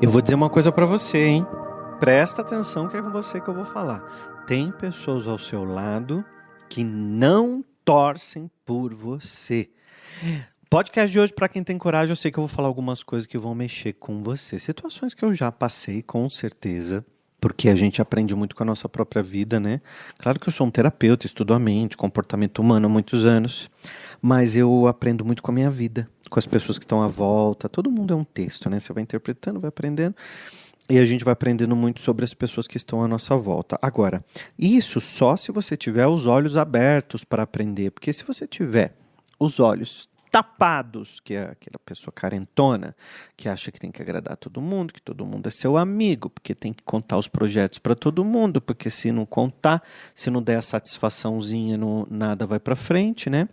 Eu vou dizer uma coisa para você, hein? Presta atenção que é com você que eu vou falar. Tem pessoas ao seu lado que não torcem por você. Podcast de hoje, para quem tem coragem, eu sei que eu vou falar algumas coisas que vão mexer com você. Situações que eu já passei, com certeza porque a gente aprende muito com a nossa própria vida, né? Claro que eu sou um terapeuta, estudo a mente, comportamento humano há muitos anos, mas eu aprendo muito com a minha vida, com as pessoas que estão à volta. Todo mundo é um texto, né? Você vai interpretando, vai aprendendo. E a gente vai aprendendo muito sobre as pessoas que estão à nossa volta. Agora, isso só se você tiver os olhos abertos para aprender, porque se você tiver os olhos tapados, que é aquela pessoa carentona, que acha que tem que agradar todo mundo, que todo mundo é seu amigo, porque tem que contar os projetos para todo mundo, porque se não contar, se não der a satisfaçãozinha, não, nada vai para frente, né?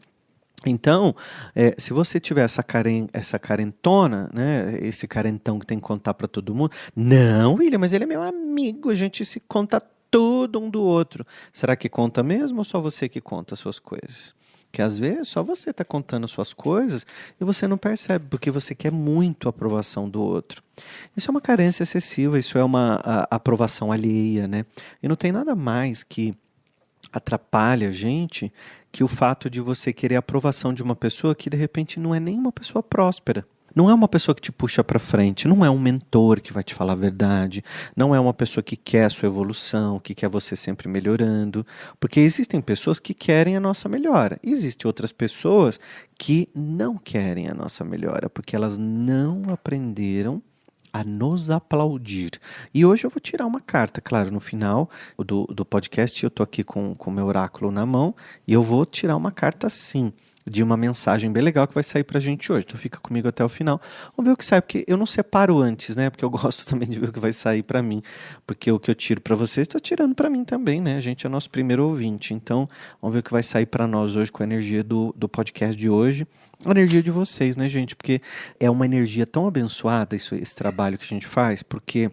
Então, é, se você tiver essa, caren essa carentona, né, esse carentão que tem que contar para todo mundo, não, William, mas ele é meu amigo, a gente se conta tudo um do outro. Será que conta mesmo ou só você que conta as suas coisas? Que às vezes só você está contando suas coisas e você não percebe, porque você quer muito a aprovação do outro. Isso é uma carência excessiva, isso é uma aprovação alheia, né? E não tem nada mais que atrapalha a gente que o fato de você querer a aprovação de uma pessoa que de repente não é nem uma pessoa próspera. Não é uma pessoa que te puxa para frente, não é um mentor que vai te falar a verdade, não é uma pessoa que quer a sua evolução, que quer você sempre melhorando, porque existem pessoas que querem a nossa melhora, existem outras pessoas que não querem a nossa melhora, porque elas não aprenderam a nos aplaudir. E hoje eu vou tirar uma carta, claro, no final do, do podcast eu tô aqui com o meu oráculo na mão e eu vou tirar uma carta sim de uma mensagem bem legal que vai sair pra gente hoje. Então fica comigo até o final. Vamos ver o que sai, porque eu não separo antes, né? Porque eu gosto também de ver o que vai sair para mim. Porque o que eu tiro para vocês, estou tirando para mim também, né? A gente é nosso primeiro ouvinte. Então, vamos ver o que vai sair para nós hoje com a energia do, do podcast de hoje. A energia de vocês, né, gente? Porque é uma energia tão abençoada isso, esse trabalho que a gente faz, porque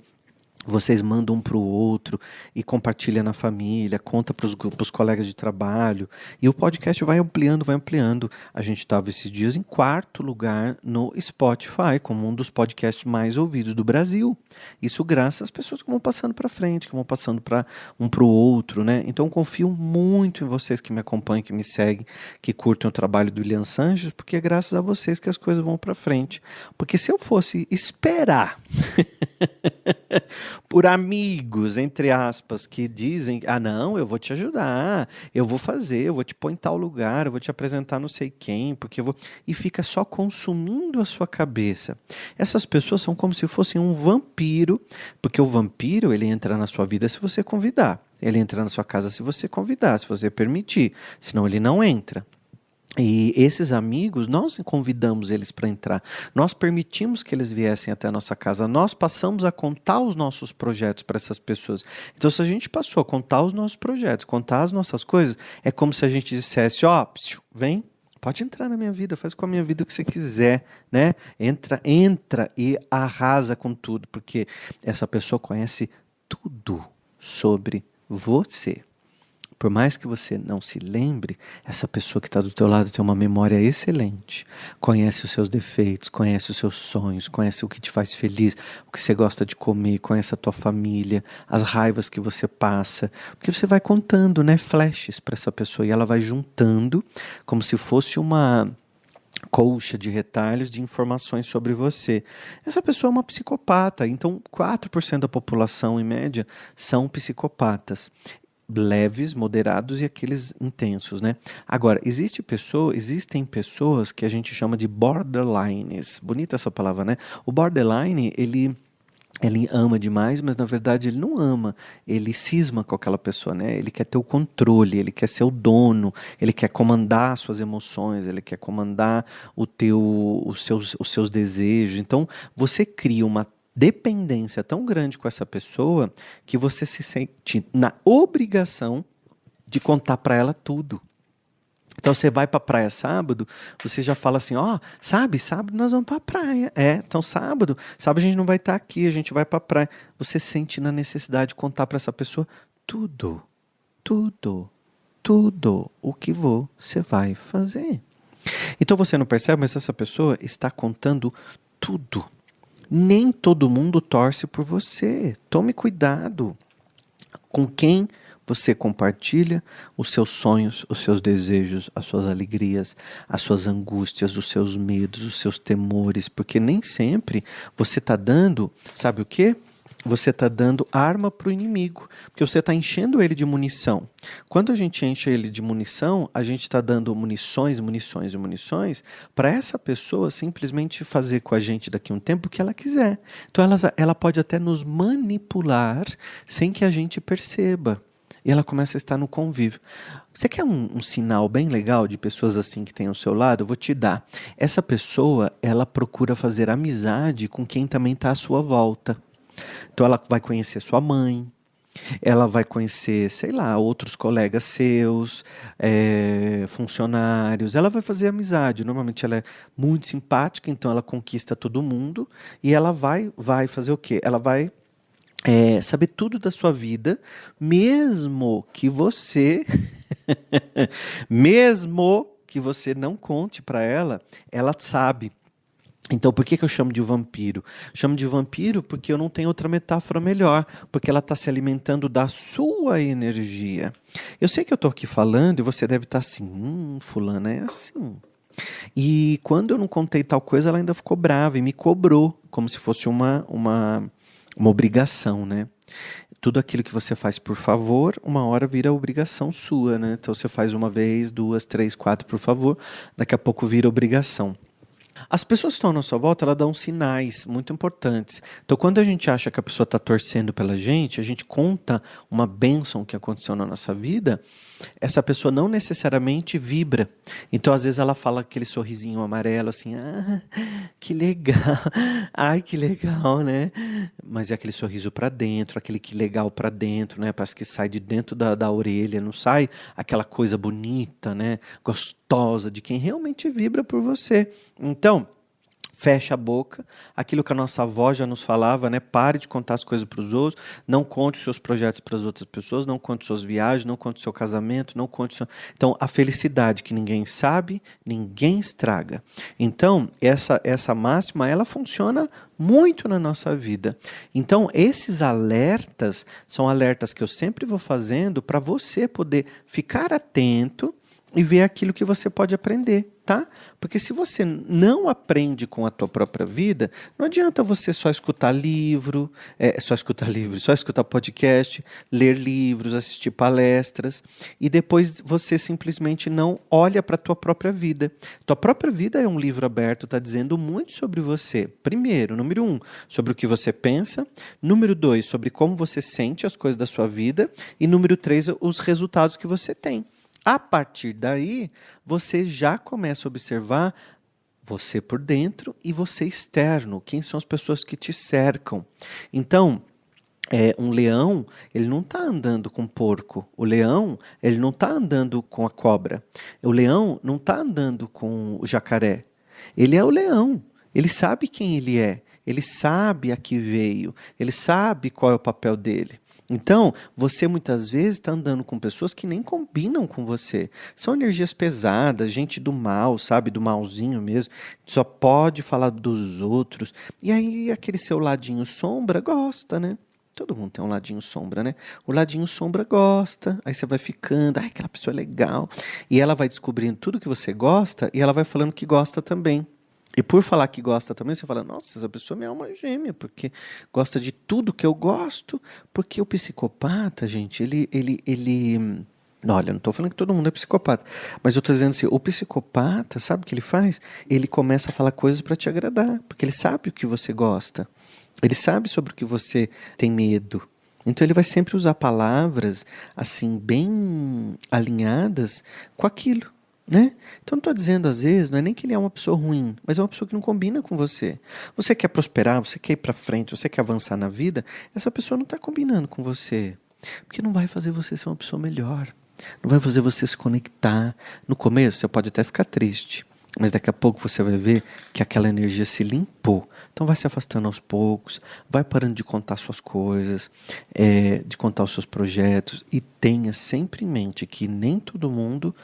vocês mandam um para o outro e compartilha na família, conta para os colegas de trabalho. E o podcast vai ampliando, vai ampliando. A gente estava esses dias em quarto lugar no Spotify, como um dos podcasts mais ouvidos do Brasil. Isso graças às pessoas que vão passando para frente, que vão passando para um para o outro, né? Então confio muito em vocês que me acompanham, que me seguem, que curtem o trabalho do William Sanches, porque é graças a vocês que as coisas vão para frente. Porque se eu fosse esperar por amigos, entre aspas, que dizem: ah, não, eu vou te ajudar, eu vou fazer, eu vou te pôr em tal lugar, eu vou te apresentar não sei quem, porque eu vou. E fica só consumindo a sua cabeça. Essas pessoas são como se fossem um vampiro, porque o vampiro ele entra na sua vida se você convidar. Ele entra na sua casa se você convidar, se você permitir. Senão ele não entra. E esses amigos, nós convidamos eles para entrar, nós permitimos que eles viessem até a nossa casa, nós passamos a contar os nossos projetos para essas pessoas. Então, se a gente passou a contar os nossos projetos, contar as nossas coisas, é como se a gente dissesse: ó, oh, vem, pode entrar na minha vida, faz com a minha vida o que você quiser, né? Entra, entra e arrasa com tudo, porque essa pessoa conhece tudo sobre você. Por mais que você não se lembre, essa pessoa que está do teu lado tem uma memória excelente. Conhece os seus defeitos, conhece os seus sonhos, conhece o que te faz feliz, o que você gosta de comer, conhece a tua família, as raivas que você passa. Porque você vai contando, né, flashes para essa pessoa e ela vai juntando como se fosse uma colcha de retalhos de informações sobre você. Essa pessoa é uma psicopata, então 4% da população, em média, são psicopatas leves, moderados e aqueles intensos, né? Agora, existe pessoa, existem pessoas que a gente chama de borderlines. Bonita essa palavra, né? O borderline, ele ele ama demais, mas na verdade ele não ama, ele cisma com aquela pessoa, né? Ele quer ter o controle, ele quer ser o dono, ele quer comandar as suas emoções, ele quer comandar o teu, os, seus, os seus desejos. Então você cria uma dependência tão grande com essa pessoa que você se sente na obrigação de contar para ela tudo. Então você vai para praia sábado, você já fala assim, ó, oh, sabe, sábado nós vamos para praia. É, então sábado, sábado a gente não vai estar tá aqui, a gente vai para praia. Você sente na necessidade de contar para essa pessoa tudo, tudo, tudo o que você vai fazer. Então você não percebe, mas essa pessoa está contando tudo Nem todo mundo torce por você. Tome cuidado com quem você compartilha os seus sonhos, os seus desejos, as suas alegrias, as suas angústias, os seus medos, os seus temores, porque nem sempre você está dando, sabe o que? Você está dando arma para o inimigo, porque você está enchendo ele de munição. Quando a gente enche ele de munição, a gente está dando munições, munições e munições para essa pessoa simplesmente fazer com a gente daqui a um tempo o que ela quiser. Então ela, ela pode até nos manipular sem que a gente perceba. E ela começa a estar no convívio. Você quer um, um, sinal bem legal de pessoas assim que tem ao seu lado? Eu vou te dar. Essa pessoa, ela procura fazer amizade com quem também está à sua volta. Então ela vai conhecer sua mãe, ela vai conhecer, sei lá, outros colegas seus, é, funcionários, ela vai fazer amizade. Normalmente ela é muito simpática, então ela conquista todo mundo e ela vai, vai fazer o quê? Ela vai é, saber tudo da sua vida, mesmo que você, mesmo que você não conte para ela, ela sabe. Então, por que, que eu chamo de vampiro? chamo de vampiro porque eu não tenho outra metáfora melhor, porque ela está se alimentando da sua energia. Eu sei que eu estou aqui falando e você deve estar tá assim, hum, fulana é assim. E quando eu não contei tal coisa, ela ainda ficou brava e me cobrou, como se fosse uma, uma, uma obrigação, né? Tudo aquilo que você faz por favor, uma hora vira obrigação sua, né? Então você faz uma vez, duas, três, quatro por favor, daqui a pouco vira obrigação. As pessoas que estão à nossa volta, elas dão sinais muito importantes. Então, quando a gente acha que a pessoa está torcendo pela gente, a gente conta uma bênção que aconteceu na nossa vida, essa pessoa não necessariamente vibra. Então, às vezes, ela fala aquele sorrisinho amarelo, assim, ah, que legal, ai, que legal, né? Mas é aquele sorriso para dentro, aquele que legal para dentro, né? Parece que sai de dentro da, da orelha, não sai aquela coisa bonita, né? Gostosa de quem realmente vibra por você. Então, fecha a boca, aquilo que a nossa avó já nos falava, né? Pare de contar as coisas para os outros, não conte os seus projetos para as outras pessoas, não conte suas viagens, não conte seu casamento, não conte seu... Então, a felicidade que ninguém sabe, ninguém estraga. Então, essa essa máxima, ela funciona muito na nossa vida. Então, esses alertas são alertas que eu sempre vou fazendo para você poder ficar atento e ver aquilo que você pode aprender tá? Porque se você não aprende com a tua própria vida, não adianta você só escutar livro, é, só escutar livro, só escutar podcast, ler livros, assistir palestras e depois você simplesmente não olha para a tua própria vida. Tua própria vida é um livro aberto, está dizendo muito sobre você. Primeiro, número um, sobre o que você pensa. Número dois, sobre como você sente as coisas da sua vida. E número três, os resultados que você tem. A partir daí, você já começa a observar você por dentro e você externo. Quem são as pessoas que te cercam? Então, é, um leão, ele não está andando com porco. O leão, ele não está andando com a cobra. O leão não está andando com o jacaré. Ele é o leão. Ele sabe quem ele é. Ele sabe a que veio. Ele sabe qual é o papel dele. Então, você muitas vezes está andando com pessoas que nem combinam com você. São energias pesadas, gente do mal, sabe? Do malzinho mesmo. Só pode falar dos outros. E aí, aquele seu ladinho sombra gosta, né? Todo mundo tem um ladinho sombra, né? O ladinho sombra gosta, aí você vai ficando, ai, aquela pessoa é legal. E ela vai descobrindo tudo que você gosta e ela vai falando que gosta também. E por falar que gosta também, você fala, nossa, essa pessoa é uma gêmea, porque gosta de tudo que eu gosto, porque o psicopata, gente, ele, ele, ele, olha, não estou falando que todo mundo é psicopata, mas eu estou dizendo assim, o psicopata, sabe o que ele faz? Ele começa a falar coisas para te agradar, porque ele sabe o que você gosta, ele sabe sobre o que você tem medo, então ele vai sempre usar palavras assim bem alinhadas com aquilo. Né? Então, não estou dizendo, às vezes, não é nem que ele é uma pessoa ruim, mas é uma pessoa que não combina com você. Você quer prosperar, você quer ir para frente, você quer avançar na vida, essa pessoa não está combinando com você. Porque não vai fazer você ser uma pessoa melhor. Não vai fazer você se conectar. No começo, você pode até ficar triste, mas daqui a pouco você vai ver que aquela energia se limpou. Então, vai se afastando aos poucos, vai parando de contar suas coisas, é, de contar os seus projetos e tenha sempre em mente que nem todo mundo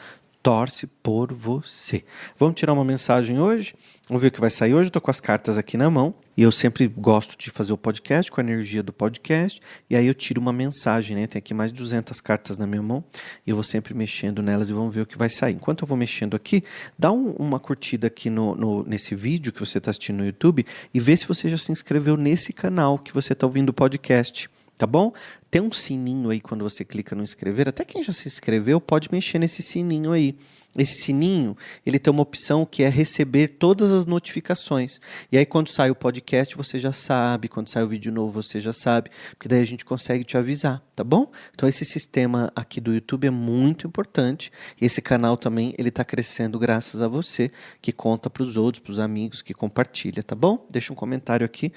torce por você. Vamos tirar uma mensagem hoje? Vamos ver o que vai sair hoje. Tô com as cartas aqui na mão. E eu sempre gosto de fazer o podcast com a energia do podcast. E aí eu tiro uma mensagem, né? Tem aqui mais de 200 cartas na minha mão. E eu vou sempre mexendo nelas e vamos ver o que vai sair. Enquanto eu vou mexendo aqui, dá um, uma curtida aqui no, no, nesse vídeo que você está assistindo no YouTube e vê se você já se inscreveu nesse canal que você está ouvindo o podcast tá bom? Tem um sininho aí quando você clica no inscrever. Até quem já se inscreveu pode mexer nesse sininho aí. Esse sininho, ele tem uma opção que é receber todas as notificações. E aí quando sai o podcast, você já sabe, quando sai o vídeo novo, você já sabe, porque daí a gente consegue te avisar, tá bom? Então esse sistema aqui do YouTube é muito importante. Esse canal também, ele está crescendo graças a você, que conta para os outros, para os amigos, que compartilha, tá bom? Deixa um comentário aqui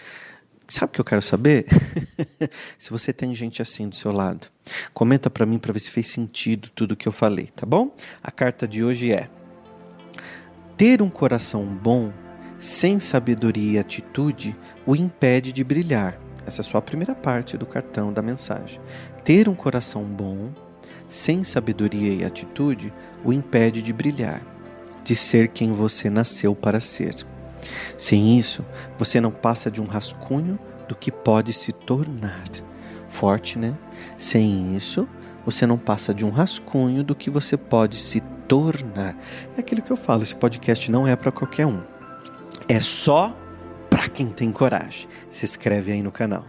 Sabe o que eu quero saber? se você tem gente assim do seu lado, comenta para mim para ver se fez sentido tudo que eu falei, tá bom? A carta de hoje é: Ter um coração bom, sem sabedoria e atitude, o impede de brilhar. Essa é só a primeira parte do cartão da mensagem. Ter um coração bom, sem sabedoria e atitude, o impede de brilhar, de ser quem você nasceu para ser. Sem isso, você não passa de um rascunho do que pode se tornar. Forte, né? Sem isso, você não passa de um rascunho do que você pode se tornar. É aquilo que eu falo, esse podcast não é para qualquer um. É só para quem tem coragem. Se inscreve aí no canal.